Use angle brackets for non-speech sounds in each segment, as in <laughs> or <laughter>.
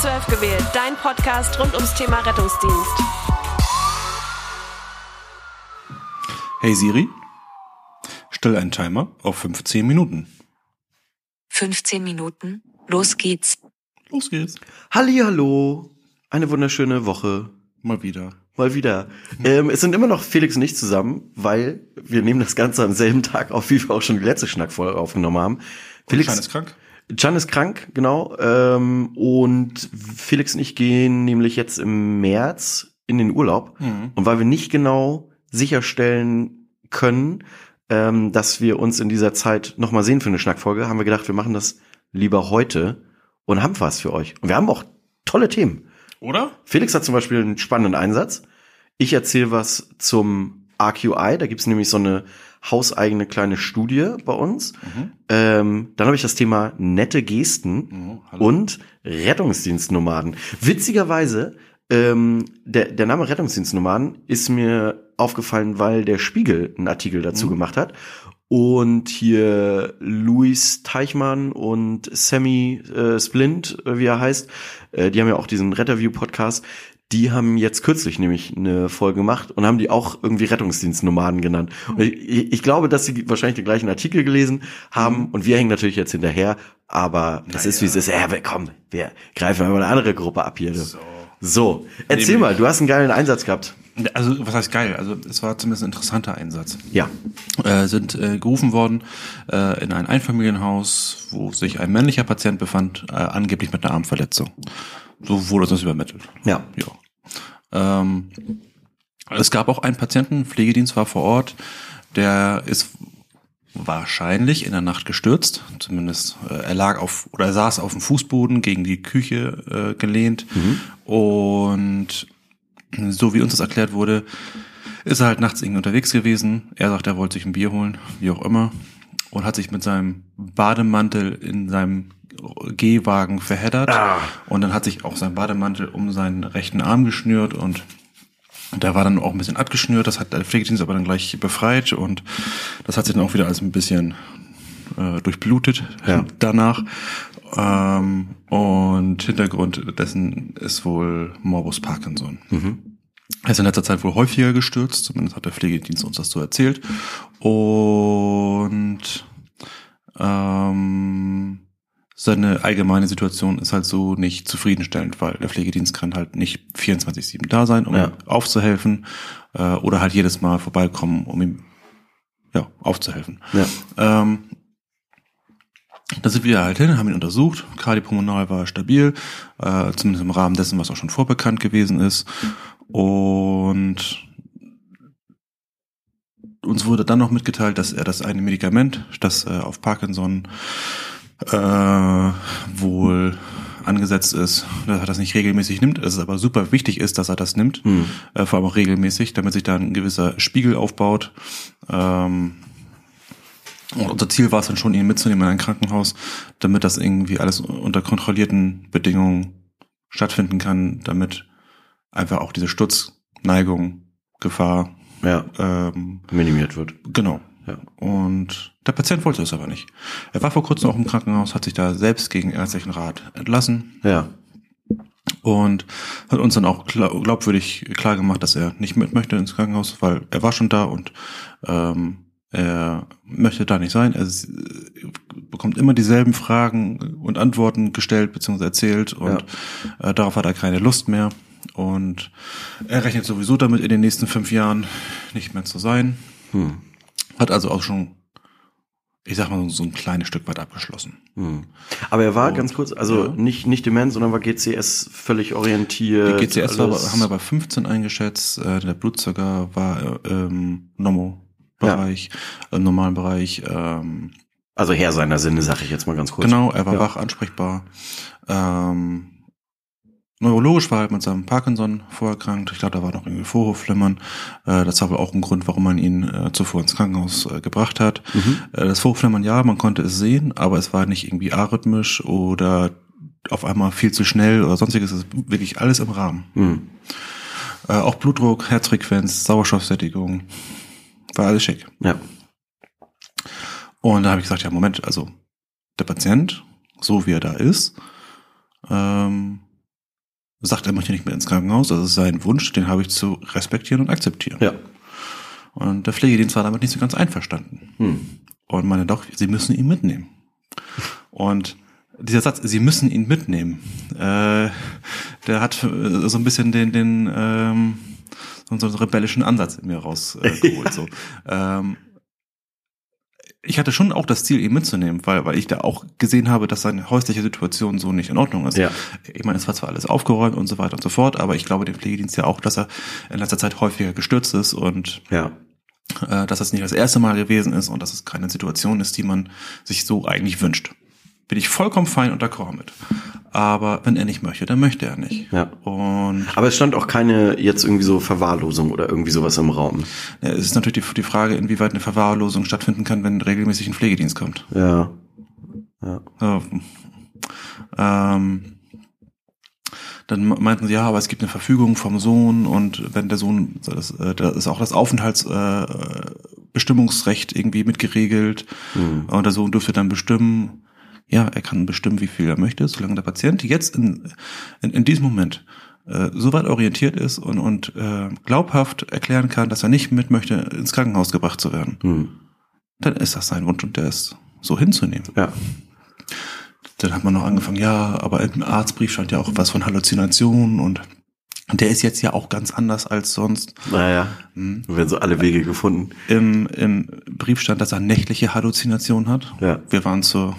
12 gewählt, dein Podcast rund ums Thema Rettungsdienst. Hey Siri, stell einen Timer auf 15 Minuten. 15 Minuten. Los geht's. Los geht's. Hallihallo. Eine wunderschöne Woche. Mal wieder. Mal wieder. Ähm, es sind immer noch Felix und ich zusammen, weil wir nehmen das Ganze am selben Tag auf, wie wir auch schon die letzte Schnackfolge aufgenommen haben. Felix ist krank. Can ist krank, genau. Ähm, und Felix und ich gehen nämlich jetzt im März in den Urlaub. Mhm. Und weil wir nicht genau sicherstellen können, ähm, dass wir uns in dieser Zeit nochmal sehen für eine Schnackfolge, haben wir gedacht, wir machen das lieber heute und haben was für euch. Und wir haben auch tolle Themen. Oder? Felix hat zum Beispiel einen spannenden Einsatz. Ich erzähle was zum RQI. Da gibt's nämlich so eine hauseigene kleine Studie bei uns. Ähm, dann habe ich das Thema nette Gesten Mhm, hallo. und Rettungsdienstnomaden. Witzigerweise, ähm, der, der Name Rettungsdienstnomaden ist mir aufgefallen, weil der Spiegel einen Artikel dazu Mhm. gemacht hat. Und hier Luis Teichmann und Sammy äh, Splint, äh, wie er heißt, äh, die haben ja auch diesen Retterview-Podcast. Die haben jetzt kürzlich nämlich eine Folge gemacht und haben die auch irgendwie Rettungsdienstnomaden genannt. Und ich, ich glaube, dass sie wahrscheinlich den gleichen Artikel gelesen haben und wir hängen natürlich jetzt hinterher, aber es ist wie es ist. Ja, wir- komm, wir greifen mal eine andere Gruppe ab hier. du. So, erzähl Nämlich- mal, du hast einen geilen Einsatz gehabt. Also, was heißt geil? Also, es war zumindest ein interessanter Einsatz. Ja. Äh, sind äh, gerufen worden äh, in ein Einfamilienhaus, wo sich ein männlicher Patient befand, äh, angeblich mit einer Armverletzung. So wurde uns das übermittelt. Ja. Ja. Ähm, es gab auch einen Patienten, Pflegedienst war vor Ort, der ist wahrscheinlich in der Nacht gestürzt. Zumindest äh, er lag auf oder er saß auf dem Fußboden gegen die Küche äh, gelehnt und so wie uns das erklärt wurde, ist er halt nachts irgendwie unterwegs gewesen. Er sagt, er wollte sich ein Bier holen, wie auch immer, und hat sich mit seinem Bademantel in seinem Gehwagen verheddert. Und dann hat sich auch sein Bademantel um seinen rechten Arm geschnürt und der war dann auch ein bisschen abgeschnürt. Das hat der Pflegedienst aber dann gleich befreit und das hat sich dann auch wieder alles ein bisschen äh, durchblutet Ja. danach. Ähm, und Hintergrund dessen ist wohl Morbus Parkinson. Er ist in letzter Zeit wohl häufiger gestürzt, zumindest hat der Pflegedienst uns das so erzählt. Und ähm, seine allgemeine Situation ist halt so nicht zufriedenstellend, weil der Pflegedienst kann halt nicht 24-7 da sein, um Ja. ihm aufzuhelfen, äh, oder halt jedes Mal vorbeikommen, um ihm ja, aufzuhelfen. Ja. Ähm, da sind wir halt hin, haben ihn untersucht. Kardiopulmonal war stabil, äh, zumindest im Rahmen dessen, was auch schon vorbekannt gewesen ist. Und uns wurde dann noch mitgeteilt, dass er das eine Medikament, das äh, auf Parkinson äh, wohl angesetzt ist, dass er das nicht regelmäßig nimmt, dass es aber super wichtig ist, dass er das nimmt, Hm. äh, vor allem auch regelmäßig, damit sich da ein gewisser Spiegel aufbaut. Ähm, und unser Ziel war es dann schon, ihn mitzunehmen in ein Krankenhaus, damit das irgendwie alles unter kontrollierten Bedingungen stattfinden kann, damit einfach auch diese Sturzneigung, Gefahr, Ja. ähm, Minimiert wird. genau. Ja. Und der Patient wollte es aber nicht. Er war vor kurzem auch im Krankenhaus, hat sich da selbst gegen ärztlichen Rat entlassen Ja. und hat uns dann auch glaubwürdig klar gemacht, dass er nicht mit möchte ins Krankenhaus, weil er war schon da und ähm, er möchte da nicht sein. Er bekommt immer dieselben Fragen und Antworten gestellt bzw. erzählt und äh, darauf hat er keine Lust mehr. Und er rechnet sowieso damit, in den nächsten fünf Jahren nicht mehr zu sein. Hm. Hat also auch schon, ich sag mal, so ein kleines Stück weit abgeschlossen. Hm. Aber er war Und, ganz kurz, also ja. nicht, nicht dement, sondern war GCS völlig orientiert. Die GCS war, haben wir bei 15 eingeschätzt, äh, der Blutzucker war äh, im Normo-Bereich, im normalen Bereich. Ähm, Also Herr seiner Sinne, sag ich jetzt mal ganz kurz. genau, er war Ja. wach, ansprechbar. Ähm, neurologisch war er halt mit seinem Parkinson vorerkrankt. Ich glaube, da war noch irgendwie Vorhofflimmern. Äh, das war wohl auch ein Grund, warum man ihn äh, zuvor ins Krankenhaus äh, gebracht hat. Mhm. Äh, das Vorhofflimmern, ja, man konnte es sehen, aber es war nicht irgendwie arrhythmisch oder auf einmal viel zu schnell oder sonstiges. Es ist wirklich alles im Rahmen. Hm. Äh, auch Blutdruck, Herzfrequenz, Sauerstoffsättigung. War alles schick. Ja. Und da habe ich gesagt, ja, Moment, also der Patient, so wie er da ist, ähm, sagt, er möchte nicht mehr ins Krankenhaus. Das ist sein Wunsch, den habe ich zu respektieren und akzeptieren. Ja. Und der Pflegedienst war damit nicht so ganz einverstanden. Hm. Und meine doch, sie müssen ihn mitnehmen. Und dieser Satz, sie müssen ihn mitnehmen, äh, der hat äh, so ein bisschen den, den ähm, so einen rebellischen Ansatz in mir rausgeholt. <laughs> Äh, geholt, so. ähm, ich hatte schon auch das Ziel, ihn mitzunehmen, weil, weil ich da auch gesehen habe, dass seine häusliche Situation so nicht in Ordnung ist. Ja. Ich meine, es war zwar alles aufgeräumt und so weiter und so fort, aber ich glaube dem Pflegedienst ja auch, dass er in letzter Zeit häufiger gestürzt ist und Ja. äh, dass das nicht das erste Mal gewesen ist und dass es keine Situation ist, die man sich so eigentlich wünscht. Bin ich vollkommen fein und d'accord mit. Aber wenn er nicht möchte, dann möchte er nicht. Ja. Und Aber es stand auch keine jetzt irgendwie so Verwahrlosung oder irgendwie sowas im Raum. ja, es ist natürlich die, die Frage, inwieweit eine Verwahrlosung stattfinden kann, wenn regelmäßig ein Pflegedienst kommt. Ja. Ja. So. Ähm, dann meinten sie, ja, aber es gibt eine Verfügung vom Sohn und wenn der Sohn, das, äh, da ist auch das Aufenthaltsbestimmungsrecht äh, irgendwie mitgeregelt Mhm. und der Sohn dürfte dann bestimmen, ja, er kann bestimmen, wie viel er möchte, solange der Patient jetzt in, in, in diesem Moment äh, so weit orientiert ist und, und äh, glaubhaft erklären kann, dass er nicht mit möchte, ins Krankenhaus gebracht zu werden, Hm. dann ist das sein Wunsch und der ist so hinzunehmen. Ja. Dann hat man noch angefangen, ja, aber im Arztbrief stand ja auch was von Halluzinationen und der ist jetzt ja auch ganz anders als sonst. Naja. Hm. Werden so alle Wege gefunden. Im, Im Brief stand, dass er nächtliche Halluzinationen hat. Ja. Wir waren zur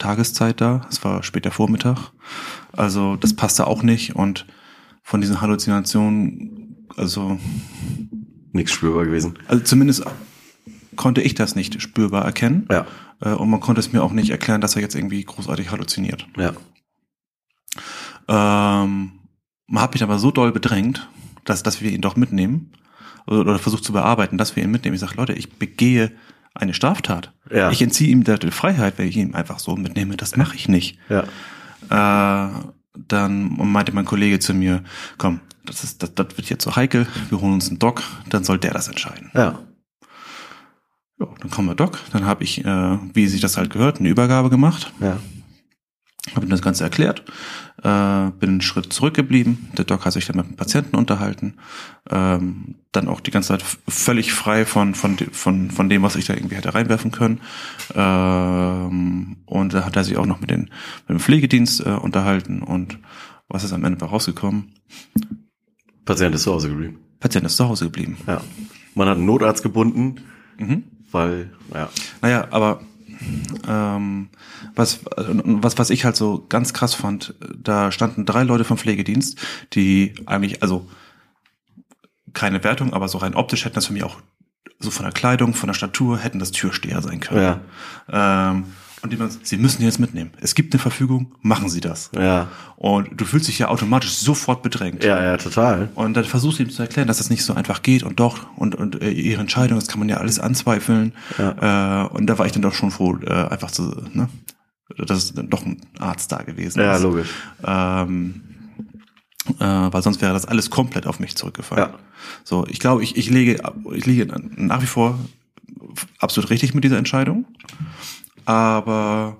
Tageszeit da, es war später Vormittag. Also das passte auch nicht und von diesen Halluzinationen, also, Nichts spürbar gewesen. also zumindest konnte ich das nicht spürbar erkennen. Ja. Äh, Und man konnte es mir auch nicht erklären, dass er jetzt irgendwie großartig halluziniert. Ja. Ähm, man hat mich aber so doll bedrängt, dass, dass wir ihn doch mitnehmen oder, oder versucht zu bearbeiten, dass wir ihn mitnehmen. Ich sage, Leute, ich begehe eine Straftat. Ja. Ich entziehe ihm die Freiheit, wenn ich ihn einfach so mitnehme. Das mache ich nicht. Ja. Äh, dann meinte mein Kollege zu mir, komm, das, ist, das, das wird jetzt so heikel, wir holen uns einen Doc, dann soll der das entscheiden. Ja. Ja, dann kommen wir Doc, dann habe ich, äh, wie sich das halt gehört, eine Übergabe gemacht. Ja. habe ihm das Ganze erklärt, äh, bin einen Schritt zurückgeblieben. Der Doc hat sich dann mit dem Patienten unterhalten, ähm, dann auch die ganze Zeit völlig frei von von von von dem, was ich da irgendwie hätte reinwerfen können. Ähm, und da hat er sich auch noch mit, den, mit dem Pflegedienst äh, unterhalten und was ist am Ende rausgekommen? Patient ist zu Hause geblieben. Patient ist zu Hause geblieben. Ja. Man hat einen Notarzt gebunden, Mhm. weil, ja. Naja, aber ähm, was, was, was ich halt so ganz krass fand, da standen drei Leute vom Pflegedienst, die eigentlich, also keine Wertung, aber so rein optisch hätten das für mich auch so von der Kleidung, von der Statur, hätten das Türsteher sein können. Ja. Ähm, und die man, sie müssen jetzt mitnehmen. Es gibt eine Verfügung, machen Sie das. Ja. Und du fühlst dich ja automatisch sofort bedrängt. Ja, ja, total. Und dann versuchst du ihm zu erklären, dass das nicht so einfach geht und doch und, und äh, ihre Entscheidung, das kann man ja alles anzweifeln. Äh, und da war ich dann doch schon froh, äh, einfach zu, ne, dass dann doch ein Arzt da gewesen Ja, ist. logisch. Ähm, äh, weil sonst wäre das alles komplett auf mich zurückgefallen. Ja. So, ich glaube, ich, ich lege, ich liege nach wie vor absolut richtig mit dieser Entscheidung. Aber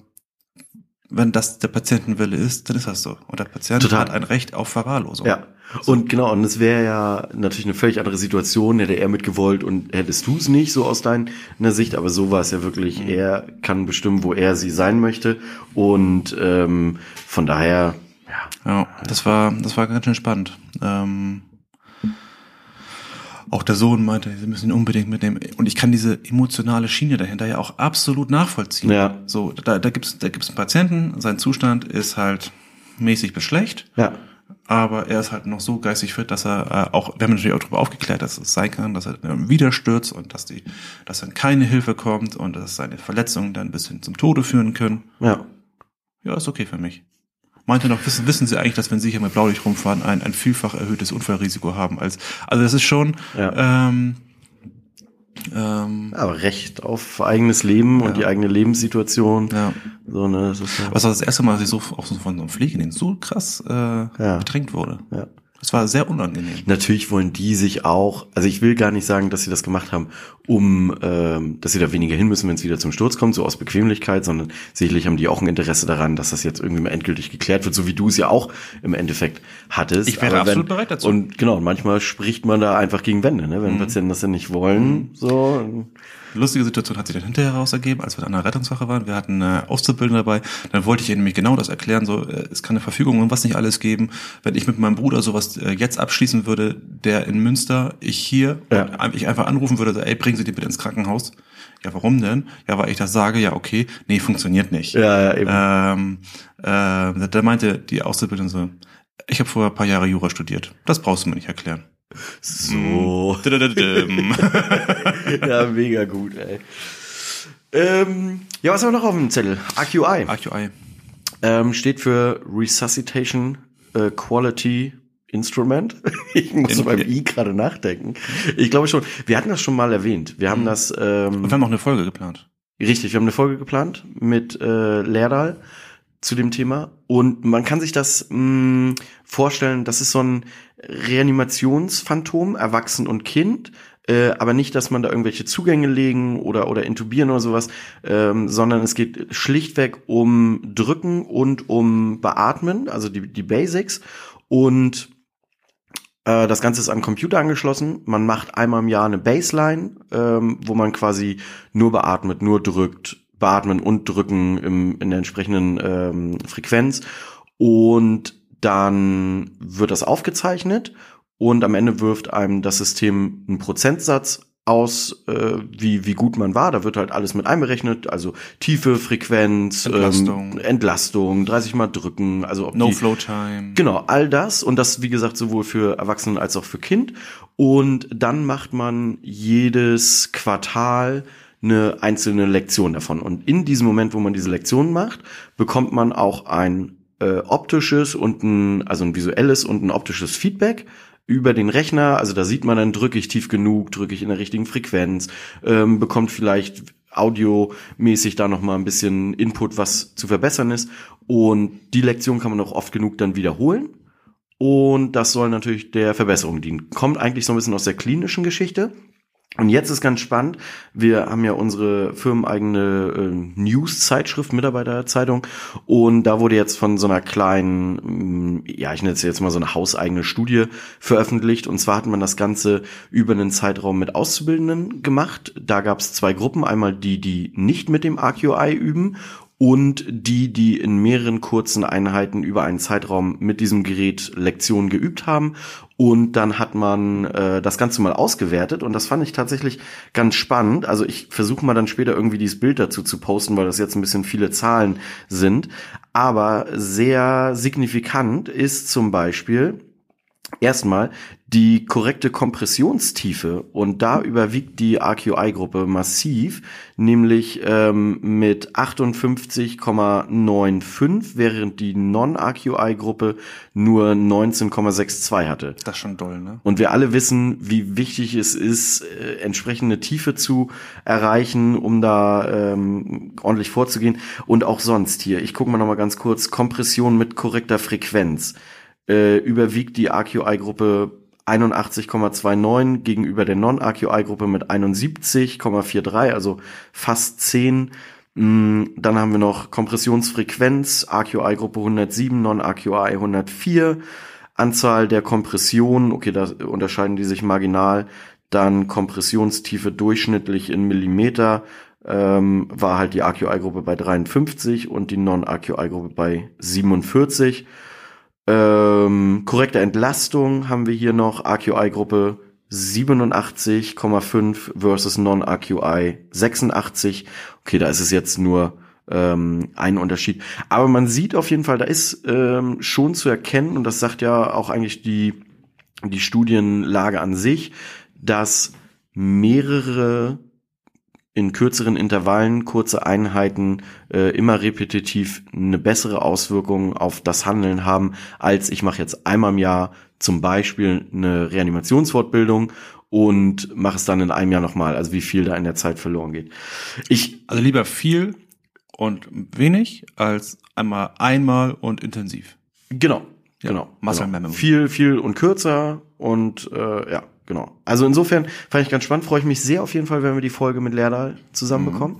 wenn das der Patientenwille ist, dann ist das so. Und der Patient Total. hat ein Recht auf Verwahrlosung. Ja. Und genau, und es wäre ja natürlich eine völlig andere Situation, hätte er mitgewollt und hättest du es nicht, so aus deiner Sicht, aber so war es ja wirklich, er kann bestimmen, wo er sie sein möchte. Und ähm, von daher, ja, Ja, das war, das war ganz schön spannend. Ähm, auch der Sohn meinte, sie müssen ihn unbedingt mitnehmen. Und ich kann diese emotionale Schiene dahinter ja auch absolut nachvollziehen. Ja. So, da, da gibt's, da gibt's einen Patienten, sein Zustand ist halt mäßig bis schlecht, ja, aber er ist halt noch so geistig fit, dass er äh, auch, wir haben natürlich auch darüber aufgeklärt, dass es sein kann, dass er dann wieder stürzt und dass die, dass dann keine Hilfe kommt und dass seine Verletzungen dann bis hin zum Tode führen können. ja, Ja, ist okay für mich. Meinte noch, wissen, wissen Sie eigentlich, dass wenn Sie hier mit Blaulicht rumfahren, ein, ein vielfach erhöhtes Unfallrisiko haben als, also das ist schon, Ja. ähm, ähm, aber Recht auf eigenes Leben Ja. und die eigene Lebenssituation. ja. So, ne, das ist ja, Was war das erste Mal, dass ich so auch so von so einem Pflegedienst so krass äh, bedrängt wurde. ja. Das war sehr unangenehm. Natürlich wollen die sich auch, also ich will gar nicht sagen, dass sie das gemacht haben, um, ähm, dass sie da weniger hin müssen, wenn es wieder zum Sturz kommt, so aus Bequemlichkeit, sondern sicherlich haben die auch ein Interesse daran, dass das jetzt irgendwie mal endgültig geklärt wird, so wie du es ja auch im Endeffekt hattest. Ich wäre Aber absolut bereit dazu. Und genau, manchmal spricht man da einfach gegen Wände, ne? Mhm. wenn Patienten das dann nicht wollen, so. Lustige Situation hat sich dann hinterher heraus ergeben, als wir an der Rettungswache waren. Wir hatten äh, Auszubildende dabei. Dann wollte ich ihnen nämlich genau das erklären. So, äh, es kann eine Verfügung und was nicht alles geben. Wenn ich mit meinem Bruder sowas äh, jetzt abschließen würde, der in Münster, ich hier, Ja. ich einfach anrufen würde, so, ey, bringen Sie die bitte ins Krankenhaus. Ja, warum denn? Ja, weil ich das sage, ja, okay, nee, funktioniert nicht. Ja, ja, eben. Ähm, äh, da meinte die Auszubildende so, ich habe vorher ein paar Jahre Jura studiert. Das brauchst du mir nicht erklären. So. <laughs> <laughs> Ja, mega gut, ey. Ähm, ja, was haben wir noch auf dem Zettel? AQI. AQI. Ähm, steht für Resuscitation äh, Quality Instrument. <laughs> Ich muss In- beim I gerade nachdenken. Ich glaube schon. Wir hatten das schon mal erwähnt. Wir haben das ähm, Und wir haben auch eine Folge geplant. Richtig, wir haben eine Folge geplant mit äh, Lerdal zu dem Thema und man kann sich das mh, vorstellen, das ist so ein Reanimationsphantom, Erwachsen und Kind, äh, aber nicht, dass man da irgendwelche Zugänge legen oder oder intubieren oder sowas, ähm, sondern es geht schlichtweg um Drücken und um Beatmen, also die die Basics und äh, das Ganze ist den Computer angeschlossen. Man macht einmal im Jahr eine Baseline, ähm, wo man quasi nur beatmet, nur drückt, beatmen und drücken im, in der entsprechenden ähm, Frequenz. Und dann wird das aufgezeichnet und am Ende wirft einem das System einen Prozentsatz aus, äh, wie, wie gut man war. Da wird halt alles mit einberechnet, also Tiefe, Frequenz, Entlastung. ähm, Entlastung 30 Mal drücken, also ob No die, Flow Time. Genau, all das und das, wie gesagt, sowohl für Erwachsene als auch für Kind. Und dann macht man jedes Quartal eine einzelne Lektion davon. Und in diesem Moment, wo man diese Lektion macht, bekommt man auch ein äh, optisches und ein, also ein visuelles und ein optisches Feedback über den Rechner. Also da sieht man dann, drücke ich tief genug, drücke ich in der richtigen Frequenz, ähm, bekommt vielleicht audiomäßig da noch mal ein bisschen Input, was zu verbessern ist. Und die Lektion kann man auch oft genug dann wiederholen. Und das soll natürlich der Verbesserung dienen. Kommt eigentlich so ein bisschen aus der klinischen Geschichte. Und jetzt ist ganz spannend, wir haben ja unsere firmeneigene äh, News-Zeitschrift, Mitarbeiterzeitung, und da wurde jetzt von so einer kleinen, mm, ja, ich nenne es jetzt mal so eine hauseigene Studie veröffentlicht. Und zwar hat man das Ganze über einen Zeitraum mit Auszubildenden gemacht. Da gab es zwei Gruppen, einmal die, die nicht mit dem AQI üben und die, die in mehreren kurzen Einheiten über einen Zeitraum mit diesem Gerät Lektionen geübt haben. Und dann hat man äh, das Ganze mal ausgewertet und das fand ich tatsächlich ganz spannend. Also ich versuche mal dann später irgendwie dieses Bild dazu zu posten, weil das jetzt ein bisschen viele Zahlen sind. Aber sehr signifikant ist zum Beispiel, Erstmal die korrekte Kompressionstiefe und da überwiegt die RQI-Gruppe massiv, nämlich ähm, mit 58,95, während die Non-RQI-Gruppe nur 19,62 hatte. Das ist schon doll, ne? Und wir alle wissen, wie wichtig es ist, äh, entsprechende Tiefe zu erreichen, um da ähm, ordentlich vorzugehen. Und auch sonst hier, ich gucke mal noch mal ganz kurz, Kompression mit korrekter Frequenz äh, überwiegt die RQI-Gruppe 81,29 gegenüber der Non-RQI-Gruppe mit 71,43, also fast 10. Mm, Dann haben wir noch Kompressionsfrequenz, RQI-Gruppe 107, Non-RQI 104. Anzahl der Kompressionen, okay, da unterscheiden die sich marginal. Dann Kompressionstiefe durchschnittlich in Millimeter ähm, war halt die RQI-Gruppe bei 53 und die Non-RQI-Gruppe bei 47. Ähm, korrekte Entlastung haben wir hier noch RQI-Gruppe 87,5 versus Non-RQI 86. Okay, da ist es jetzt nur ähm, ein Unterschied. Aber man sieht auf jeden Fall, da ist ähm, schon zu erkennen, und das sagt ja auch eigentlich die, die Studienlage an sich, dass mehrere in kürzeren Intervallen, kurze Einheiten äh, immer repetitiv eine bessere Auswirkung auf das Handeln haben, als ich mache jetzt einmal im Jahr zum Beispiel eine Reanimationsfortbildung und mache es dann in einem Jahr nochmal, also wie viel da in der Zeit verloren geht. Ich, Also lieber viel und wenig als einmal einmal und intensiv. genau, Ja, genau. Muscle genau. Memory. Viel, viel und kürzer und äh, ja, genau. Also insofern fand ich ganz spannend, freue ich mich sehr auf jeden Fall, wenn wir die Folge mit Lerdal zusammenbekommen.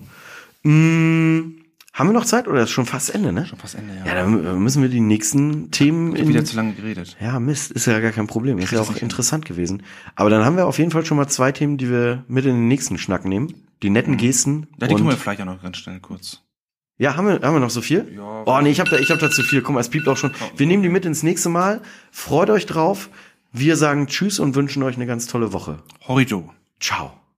Mm, haben wir noch Zeit oder ist schon fast Ende, ne? Schon fast Ende, ja. Ja, dann müssen wir die nächsten Themen Ich hab wieder zu lange geredet. ja, Mist, ist ja gar kein Problem. Ist ja auch interessant gewesen. Aber dann haben wir auf jeden Fall schon mal zwei Themen, die wir mit in den nächsten Schnack nehmen. Die netten Gesten. Mhm. Ja, die tun wir vielleicht auch noch ganz schnell kurz. ja, haben wir, haben wir noch so viel? Ja. Oh, nee, ich habe da, ich hab da zu viel. Guck mal, es piept auch schon. Wir nehmen die mit ins nächste Mal. Freut euch drauf. Wir sagen Tschüss und wünschen euch eine ganz tolle Woche. Horrido. Ciao.